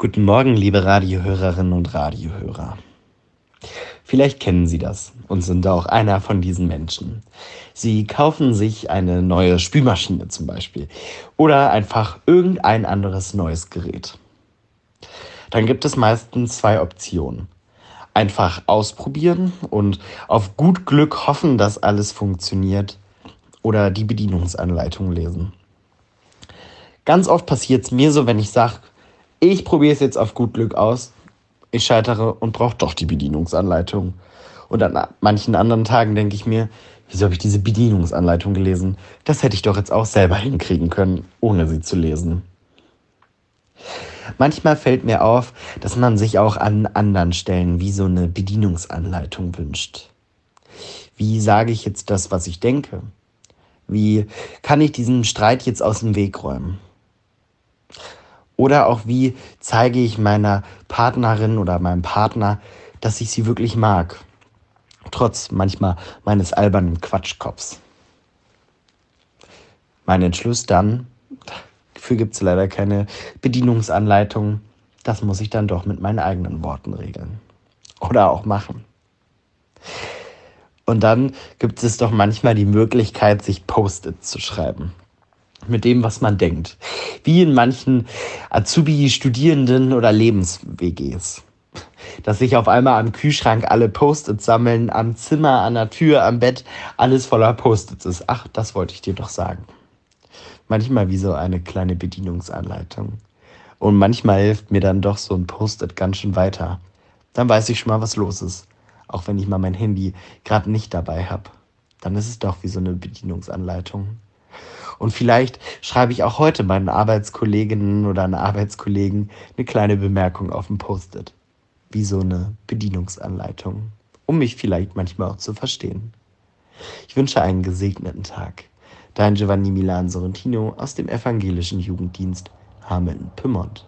Guten Morgen, liebe Radiohörerinnen und Radiohörer. Vielleicht kennen Sie das und sind auch einer von diesen Menschen. Sie kaufen sich eine neue Spülmaschine zum Beispiel oder einfach irgendein anderes neues Gerät. Dann gibt es meistens zwei Optionen. Einfach ausprobieren und auf gut Glück hoffen, dass alles funktioniert oder die Bedienungsanleitung lesen. Ganz oft passiert es mir so, wenn ich sage, ich probiere es jetzt auf gut Glück aus. Ich scheitere und brauche doch die Bedienungsanleitung. Und an manchen anderen Tagen denke ich mir, wieso habe ich diese Bedienungsanleitung gelesen? Das hätte ich doch jetzt auch selber hinkriegen können, ohne sie zu lesen. Manchmal fällt mir auf, dass man sich auch an anderen Stellen wie so eine Bedienungsanleitung wünscht. Wie sage ich jetzt das, was ich denke? Wie kann ich diesen Streit jetzt aus dem Weg räumen? Oder auch wie zeige ich meiner Partnerin oder meinem Partner, dass ich sie wirklich mag. Trotz manchmal meines albernen Quatschkopfs. Mein Entschluss dann, dafür gibt es leider keine Bedienungsanleitung, das muss ich dann doch mit meinen eigenen Worten regeln. Oder auch machen. Und dann gibt es doch manchmal die Möglichkeit, sich Post-its zu schreiben mit dem, was man denkt. Wie in manchen Azubi, Studierenden oder Lebens-WGs. Dass sich auf einmal am Kühlschrank alle Post-its sammeln, am Zimmer, an der Tür, am Bett, alles voller Post-its ist. Ach, das wollte ich dir doch sagen. Manchmal wie so eine kleine Bedienungsanleitung. Und manchmal hilft mir dann doch so ein Post-it ganz schön weiter. Dann weiß ich schon mal, was los ist. Auch wenn ich mal mein Handy gerade nicht dabei habe. Dann ist es doch wie so eine Bedienungsanleitung. Und vielleicht schreibe ich auch heute meinen Arbeitskolleginnen oder einen Arbeitskollegen eine kleine Bemerkung auf dem Post-it. Wie so eine Bedienungsanleitung, um mich vielleicht manchmal auch zu verstehen. Ich wünsche einen gesegneten Tag. Dein Giovanni Milan Sorrentino aus dem evangelischen Jugenddienst Hameln-Pyrmont.